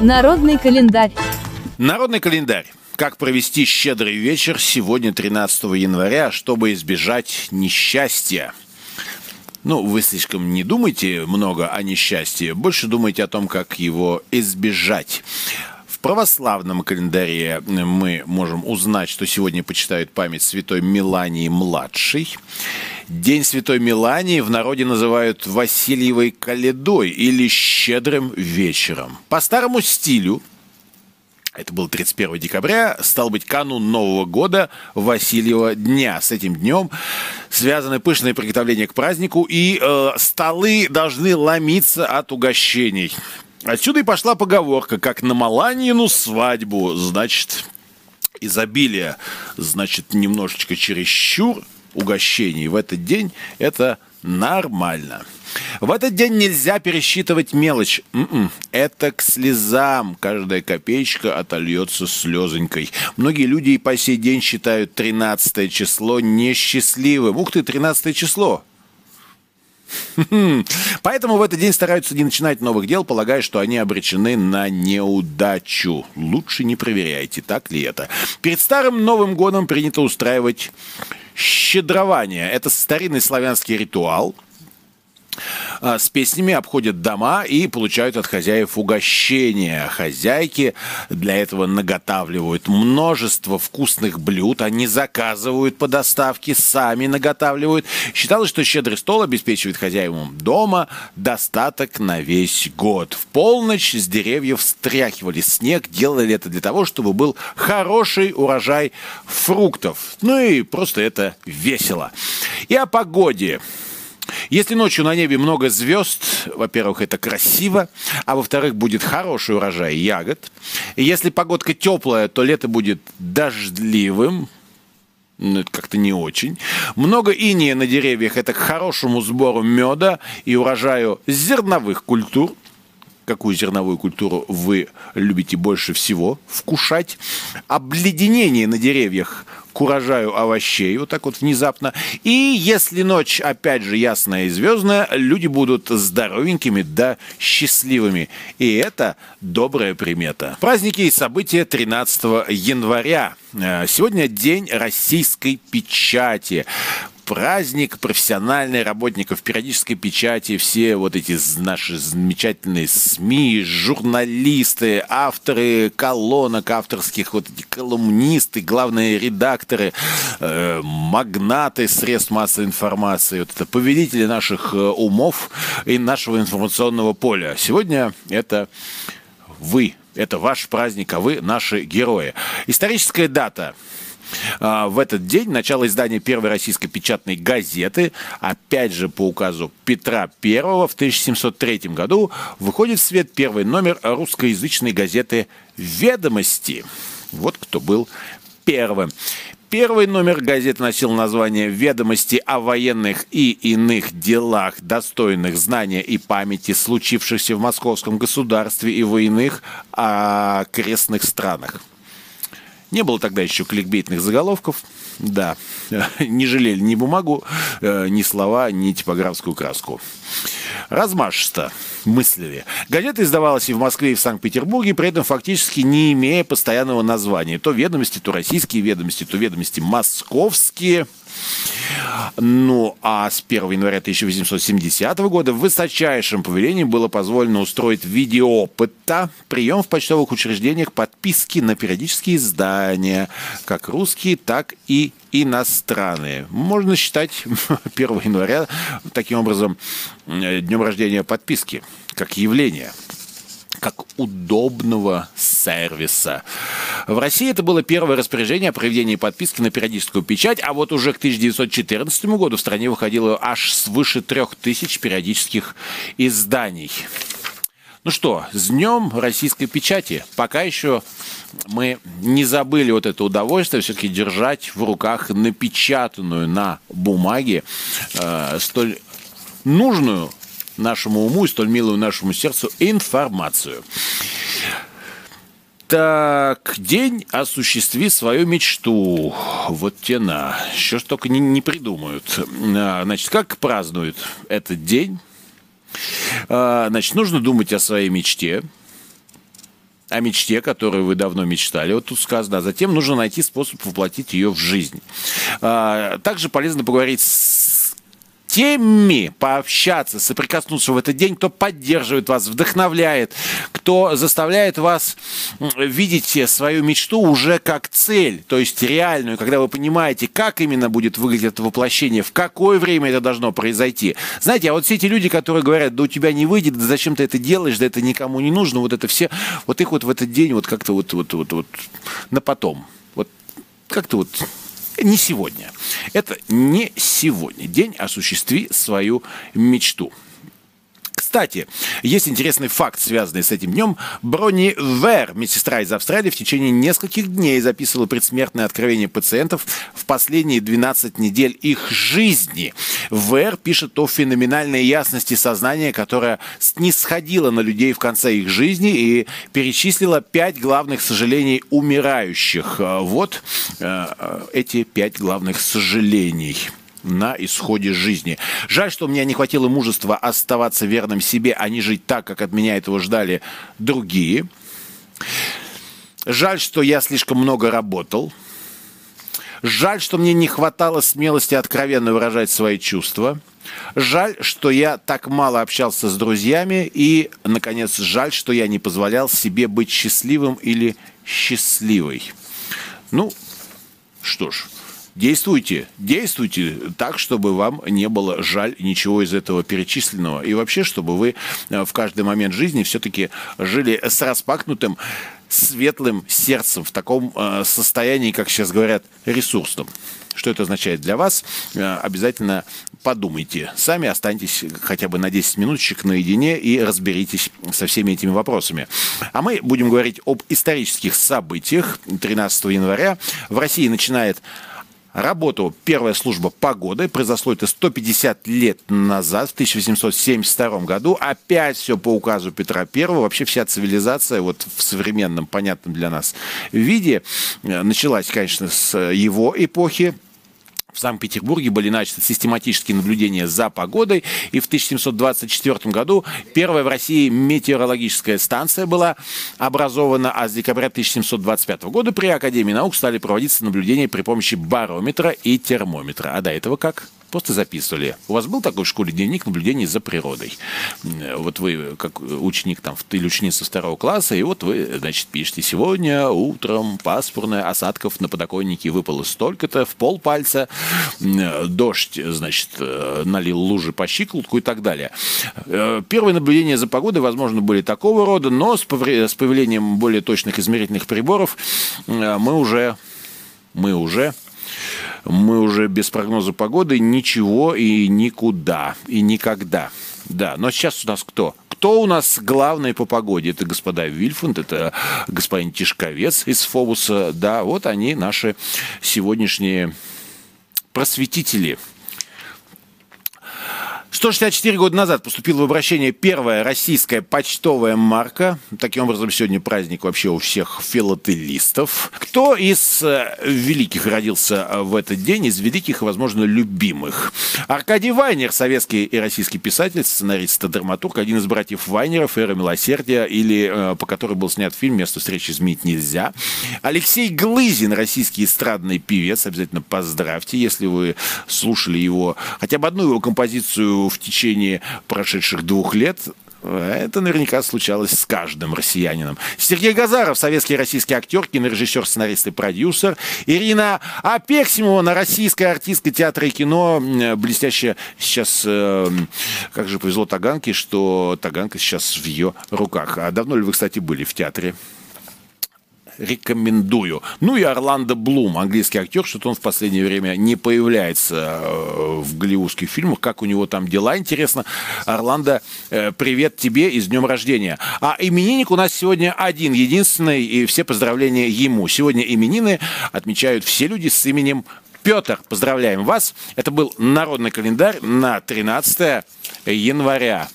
Народный календарь. Народный календарь. Как провести щедрый вечер сегодня, 13 января, чтобы избежать несчастья? Ну, вы слишком не думайте много о несчастье, больше думайте о том, как его избежать. В православном календаре мы можем узнать, что сегодня почитают память святой Милании младшей. День святой Милании в народе называют Васильевой Каледой или Щедрым вечером. По старому стилю это был 31 декабря, стал быть канун Нового года Васильева дня. С этим днем связаны пышные приготовления к празднику, и э, столы должны ломиться от угощений. Отсюда и пошла поговорка, как на Маланину свадьбу, значит, изобилие, значит, немножечко чересчур угощений в этот день, это нормально. В этот день нельзя пересчитывать мелочь. М-м, это к слезам. Каждая копеечка отольется слезонькой. Многие люди и по сей день считают 13 число несчастливым. Ух ты, 13 число. Поэтому в этот день стараются не начинать новых дел, полагая, что они обречены на неудачу. Лучше не проверяйте, так ли это. Перед Старым Новым Годом принято устраивать щедрование. Это старинный славянский ритуал – с песнями обходят дома и получают от хозяев угощения. Хозяйки для этого наготавливают множество вкусных блюд, они заказывают по доставке, сами наготавливают. Считалось, что щедрый стол обеспечивает хозяевам дома достаток на весь год. В полночь с деревьев стряхивали снег, делали это для того, чтобы был хороший урожай фруктов. Ну и просто это весело. И о погоде. Если ночью на небе много звезд, во-первых, это красиво, а во-вторых, будет хороший урожай ягод. Если погодка теплая, то лето будет дождливым, ну, это как-то не очень. Много иния на деревьях – это к хорошему сбору меда и урожаю зерновых культур. Какую зерновую культуру вы любите больше всего вкушать? Обледенение на деревьях к урожаю овощей, вот так вот внезапно. И если ночь, опять же, ясная и звездная, люди будут здоровенькими да счастливыми. И это добрая примета. Праздники и события 13 января. Э, сегодня день российской печати праздник профессиональных работников периодической печати, все вот эти наши замечательные СМИ, журналисты, авторы колонок авторских, вот эти колумнисты, главные редакторы, э, магнаты средств массовой информации, вот это повелители наших э, умов и нашего информационного поля. Сегодня это вы, это ваш праздник, а вы наши герои. Историческая дата – в этот день начало издания первой российской печатной газеты, опять же по указу Петра I в 1703 году, выходит в свет первый номер русскоязычной газеты «Ведомости». Вот кто был первым. Первый номер газеты носил название «Ведомости о военных и иных делах, достойных знания и памяти, случившихся в московском государстве и в иных окрестных странах». Не было тогда еще кликбейтных заголовков. Да, не жалели ни бумагу, э, ни слова, ни типографскую краску. Размашисто мыслили. Газета издавалась и в Москве, и в Санкт-Петербурге, при этом фактически не имея постоянного названия. То ведомости, то российские ведомости, то ведомости московские – ну, а с 1 января 1870 года в высочайшем повелении было позволено устроить в прием в почтовых учреждениях подписки на периодические издания, как русские, так и иностранные. Можно считать 1 января таким образом днем рождения подписки, как явление – как удобного сервиса. В России это было первое распоряжение о проведении подписки на периодическую печать, а вот уже к 1914 году в стране выходило аж свыше трех тысяч периодических изданий. Ну что, с днем российской печати. Пока еще мы не забыли вот это удовольствие все-таки держать в руках напечатанную на бумаге э, столь нужную нашему уму и столь милую нашему сердцу информацию. Так, день осуществи свою мечту. Вот тена. Что ж только не, не придумают. А, значит, как празднуют этот день? А, значит, нужно думать о своей мечте, о мечте, которую вы давно мечтали, вот тут сказано, а затем нужно найти способ воплотить ее в жизнь. А, также полезно поговорить с теми пообщаться, соприкоснуться в этот день, кто поддерживает вас, вдохновляет, кто заставляет вас видеть свою мечту уже как цель, то есть реальную, когда вы понимаете, как именно будет выглядеть это воплощение, в какое время это должно произойти. Знаете, а вот все эти люди, которые говорят, да у тебя не выйдет, да зачем ты это делаешь, да это никому не нужно, вот это все, вот их вот в этот день вот как-то вот, вот, вот, вот на потом. Вот как-то вот не сегодня. Это не сегодня. День осуществи свою мечту. Кстати, есть интересный факт, связанный с этим днем. Бронни Вер, медсестра из Австралии, в течение нескольких дней записывала предсмертное откровение пациентов в последние 12 недель их жизни. Вер пишет о феноменальной ясности сознания, которая снисходила на людей в конце их жизни и перечислила пять главных сожалений умирающих. Вот э, эти пять главных сожалений на исходе жизни. Жаль, что у меня не хватило мужества оставаться верным себе, а не жить так, как от меня этого ждали другие. Жаль, что я слишком много работал. Жаль, что мне не хватало смелости откровенно выражать свои чувства. Жаль, что я так мало общался с друзьями. И, наконец, жаль, что я не позволял себе быть счастливым или счастливой. Ну, что ж, Действуйте, действуйте так, чтобы вам не было жаль ничего из этого перечисленного. И вообще, чтобы вы э, в каждый момент жизни все-таки жили с распакнутым, светлым сердцем, в таком э, состоянии, как сейчас говорят, ресурсном. Что это означает для вас? Э, обязательно подумайте. Сами останьтесь хотя бы на 10 минуточек наедине и разберитесь со всеми этими вопросами. А мы будем говорить об исторических событиях. 13 января в России начинает Работу первая служба погоды произошло это 150 лет назад, в 1872 году. Опять все по указу Петра I. Вообще вся цивилизация вот в современном, понятном для нас виде э, началась, конечно, с его эпохи в Санкт-Петербурге были начаты систематические наблюдения за погодой, и в 1724 году первая в России метеорологическая станция была образована, а с декабря 1725 года при Академии наук стали проводиться наблюдения при помощи барометра и термометра. А до этого как? Просто записывали. У вас был такой в школе дневник наблюдений за природой? Вот вы, как ученик там, или ученица второго класса, и вот вы, значит, пишете, сегодня утром пасмурно, осадков на подоконнике выпало столько-то, в пол пальца, дождь, значит, налил лужи по щиколотку и так далее. Э, первые наблюдения за погодой, возможно, были такого рода, но с появлением более точных измерительных приборов э, мы уже мы уже мы уже без прогноза погоды ничего и никуда, и никогда. Да, но сейчас у нас кто? Кто у нас главный по погоде? Это господа Вильфунд, это господин Тишковец из Фобуса. Да, вот они, наши сегодняшние просветители – 164 года назад поступила в обращение первая российская почтовая марка. Таким образом, сегодня праздник вообще у всех филателистов. Кто из э, великих родился э, в этот день, из великих возможно, любимых? Аркадий Вайнер, советский и российский писатель, сценарист и драматург, один из братьев Вайнеров, «Эра милосердия», или э, по которой был снят фильм «Место встречи изменить нельзя». Алексей Глызин, российский эстрадный певец, обязательно поздравьте, если вы слушали его, хотя бы одну его композицию в течение прошедших двух лет, это наверняка случалось с каждым россиянином. Сергей Газаров, советский российский актер, кинорежиссер, сценарист и продюсер. Ирина Апексимова, на российская артистка театра и кино, блестящая сейчас, э, как же повезло Таганке, что Таганка сейчас в ее руках. А давно ли вы, кстати, были в театре? Рекомендую. Ну и Орландо Блум, английский актер, что-то он в последнее время не появляется э, в голливудских фильмах. Как у него там дела, интересно. Орландо, э, привет тебе и с днем рождения. А именинник у нас сегодня один, единственный, и все поздравления ему. Сегодня именины отмечают все люди с именем Петр. Поздравляем вас. Это был народный календарь на 13 января.